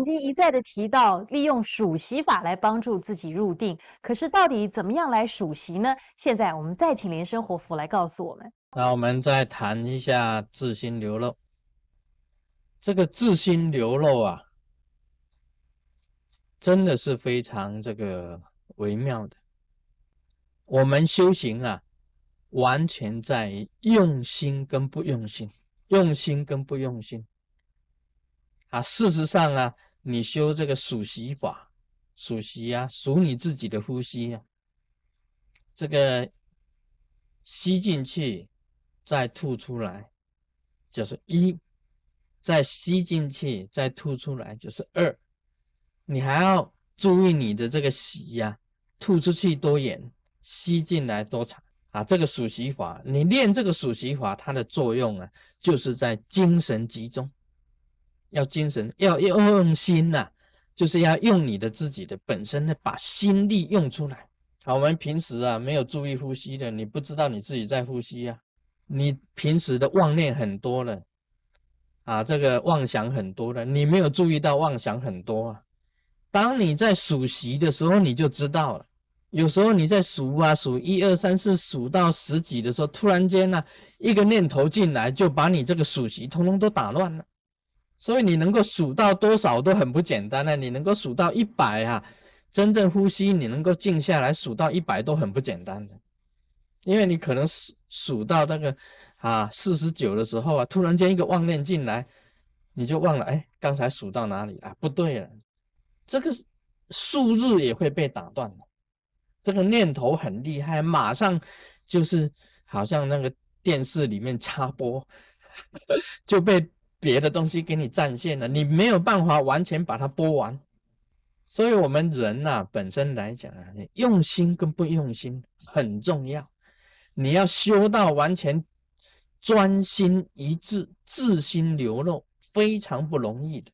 曾经一再的提到利用数息法来帮助自己入定，可是到底怎么样来数息呢？现在我们再请莲生活佛来告诉我们。那我们再谈一下自心流露。这个自心流露啊，真的是非常这个微妙的。我们修行啊，完全在于用心跟不用心，用心跟不用心。啊，事实上啊，你修这个数息法，数息啊，数你自己的呼吸啊，这个吸进去，再吐出来，就是一；再吸进去，再吐出来，就是二。你还要注意你的这个息呀，吐出去多远，吸进来多长啊？这个数息法，你练这个数息法，它的作用啊，就是在精神集中。要精神，要用心呐，就是要用你的自己的本身的，把心力用出来。好，我们平时啊没有注意呼吸的，你不知道你自己在呼吸啊。你平时的妄念很多了，啊，这个妄想很多了，你没有注意到妄想很多啊。当你在数息的时候，你就知道了。有时候你在数啊数一二三四数到十几的时候，突然间呢，一个念头进来，就把你这个数息通通都打乱了。所以你能够数到多少都很不简单呢？你能够数到一百啊，真正呼吸，你能够静下来数到一百都很不简单的，因为你可能数数到那个啊四十九的时候啊，突然间一个妄念进来，你就忘了，哎，刚才数到哪里啊？不对了，这个数日也会被打断的，这个念头很厉害，马上就是好像那个电视里面插播 就被。别的东西给你占线了，你没有办法完全把它播完。所以，我们人呐，本身来讲啊，你用心跟不用心很重要。你要修到完全专心一致、自心流露，非常不容易的。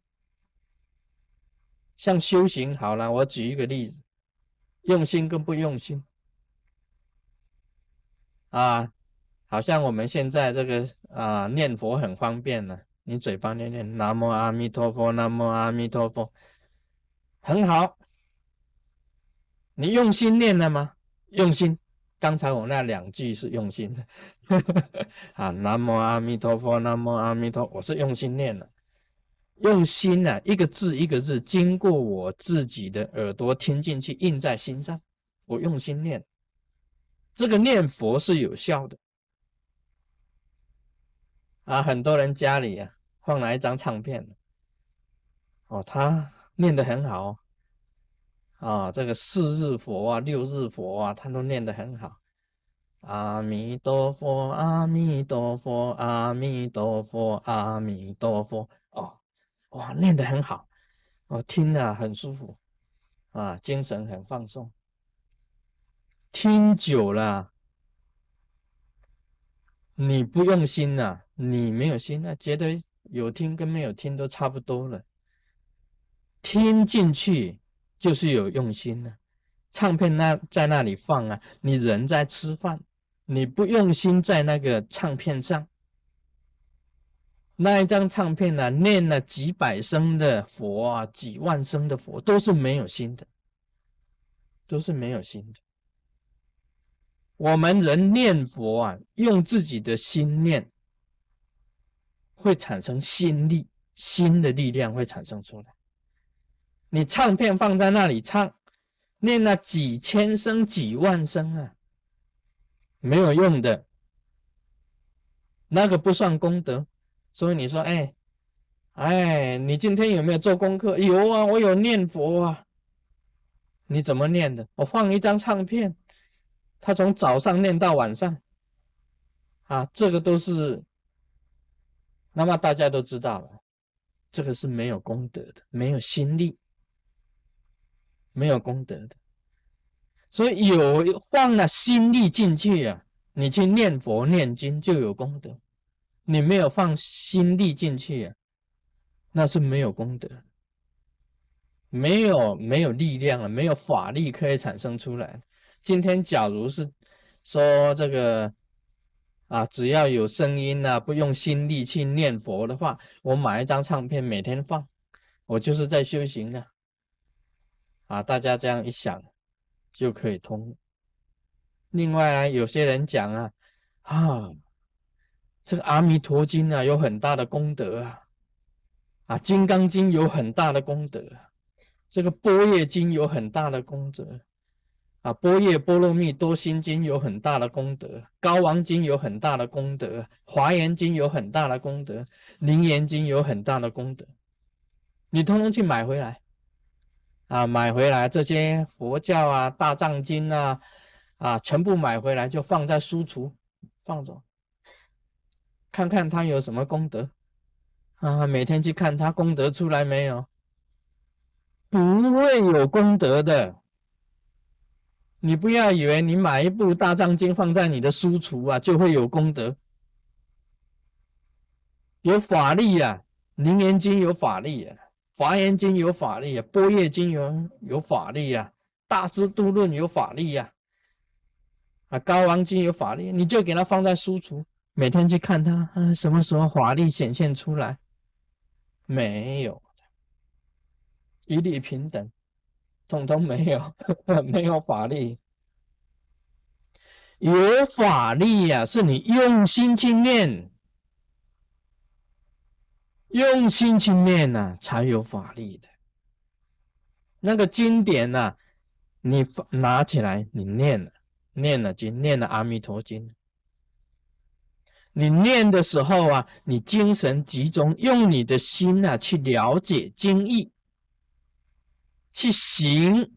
像修行好了，我举一个例子：用心跟不用心啊，好像我们现在这个啊念佛很方便了。你嘴巴念念南无阿弥陀佛，南无阿弥陀佛，很好。你用心念了吗？用心。刚才我那两句是用心的。啊，南无阿弥陀佛，南无阿弥陀，我是用心念的。用心呢，一个字一个字，经过我自己的耳朵听进去，印在心上。我用心念，这个念佛是有效的。啊，很多人家里啊。放了一张唱片，哦，他念得很好，啊，这个四日佛啊，六日佛啊，他都念得很好。阿弥陀佛，阿弥陀佛，阿弥陀佛，阿弥陀佛。哦，哇，念得很好，我听了很舒服，啊，精神很放松。听久了，你不用心呐，你没有心，那觉得。有听跟没有听都差不多了，听进去就是有用心了。唱片那在那里放啊，你人在吃饭，你不用心在那个唱片上，那一张唱片呢，念了几百声的佛啊，几万声的佛，都是没有心的，都是没有心的。我们人念佛啊，用自己的心念。会产生心力，心的力量会产生出来。你唱片放在那里唱，念了几千声、几万声啊，没有用的，那个不算功德。所以你说，哎，哎，你今天有没有做功课？有啊，我有念佛啊。你怎么念的？我放一张唱片，他从早上念到晚上，啊，这个都是。那么大家都知道了，这个是没有功德的，没有心力，没有功德的。所以有放了心力进去啊，你去念佛念经就有功德；你没有放心力进去啊，那是没有功德，没有没有力量了，没有法力可以产生出来。今天假如是说这个。啊，只要有声音啊，不用心力去念佛的话，我买一张唱片，每天放，我就是在修行呢。啊，大家这样一想就可以通。另外啊，有些人讲啊，啊，这个《阿弥陀经》啊有很大的功德啊，啊，《金刚经》有很大的功德，这个《般若经》有很大的功德。啊，波叶波罗蜜多心经有很大的功德，高王经有很大的功德，华严经有很大的功德，灵严经有很大的功德，你通通去买回来，啊，买回来这些佛教啊、大藏经啊，啊，全部买回来就放在书橱放着，看看它有什么功德，啊，每天去看它功德出来没有，不会有功德的。你不要以为你买一部大藏经放在你的书橱啊，就会有功德、有法力呀。灵严经有法力呀，华严经有法力呀，波叶经有有法力呀，大智度论有法力呀，啊，高王经有法力，你就给它放在书橱，每天去看它，啊，什么时候法力显现出来？没有，一律平等。通通没有，没有法力。有法力呀，是你用心去念，用心去念呐，才有法力的。那个经典呐，你拿起来，你念了，念了经，念了《阿弥陀经》。你念的时候啊，你精神集中，用你的心呐去了解经义。去行，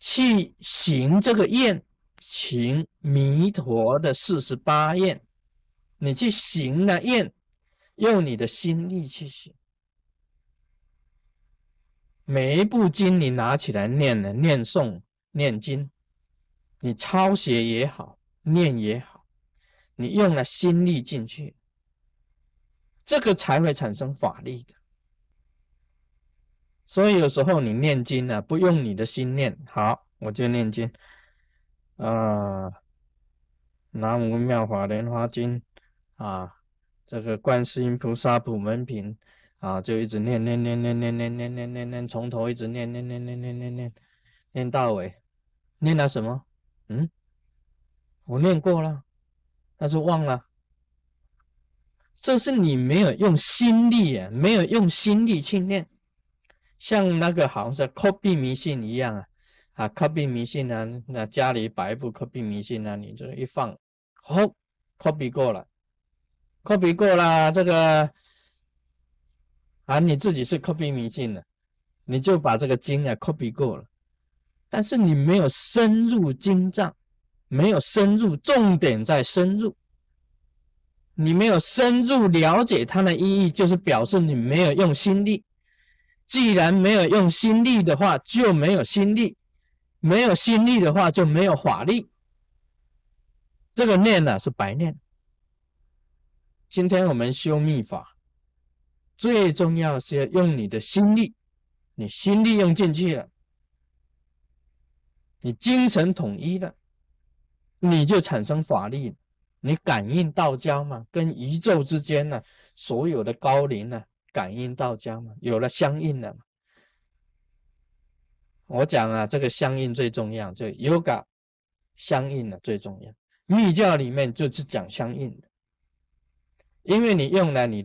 去行这个愿，行弥陀的四十八愿，你去行那愿，用你的心力去行。每一部经你拿起来念了，念诵、念经，你抄写也好，念也好，你用了心力进去，这个才会产生法力的。所以有时候你念经呢，不用你的心念，好，我就念经，啊，南无妙法莲华经，啊，这个观世音菩萨普门品，啊，就一直念念念念念念念念念念，从头一直念念念念念念念，念到尾，念了什么？嗯，我念过了，但是忘了，这是你没有用心力啊，没有用心力去念。像那个好像是 copy 迷信一样啊，啊，copy 迷信啊，那家里摆一部 copy 迷信啊，你这一放，好，copy 过了，copy 过了，这个啊，你自己是 copy 迷信的，你就把这个经啊 copy 过了，但是你没有深入经藏，没有深入，重点在深入，你没有深入了解它的意义，就是表示你没有用心力。既然没有用心力的话，就没有心力；没有心力的话，就没有法力。这个念呢是白念。今天我们修密法，最重要是要用你的心力。你心力用进去了，你精神统一了，你就产生法力。你感应道交嘛，跟宇宙之间呢，所有的高灵呢。感应到家嘛，有了相应的。我讲啊，这个相应最重要，就 yoga 相应的最重要。密教里面就是讲相应的，因为你用了你的。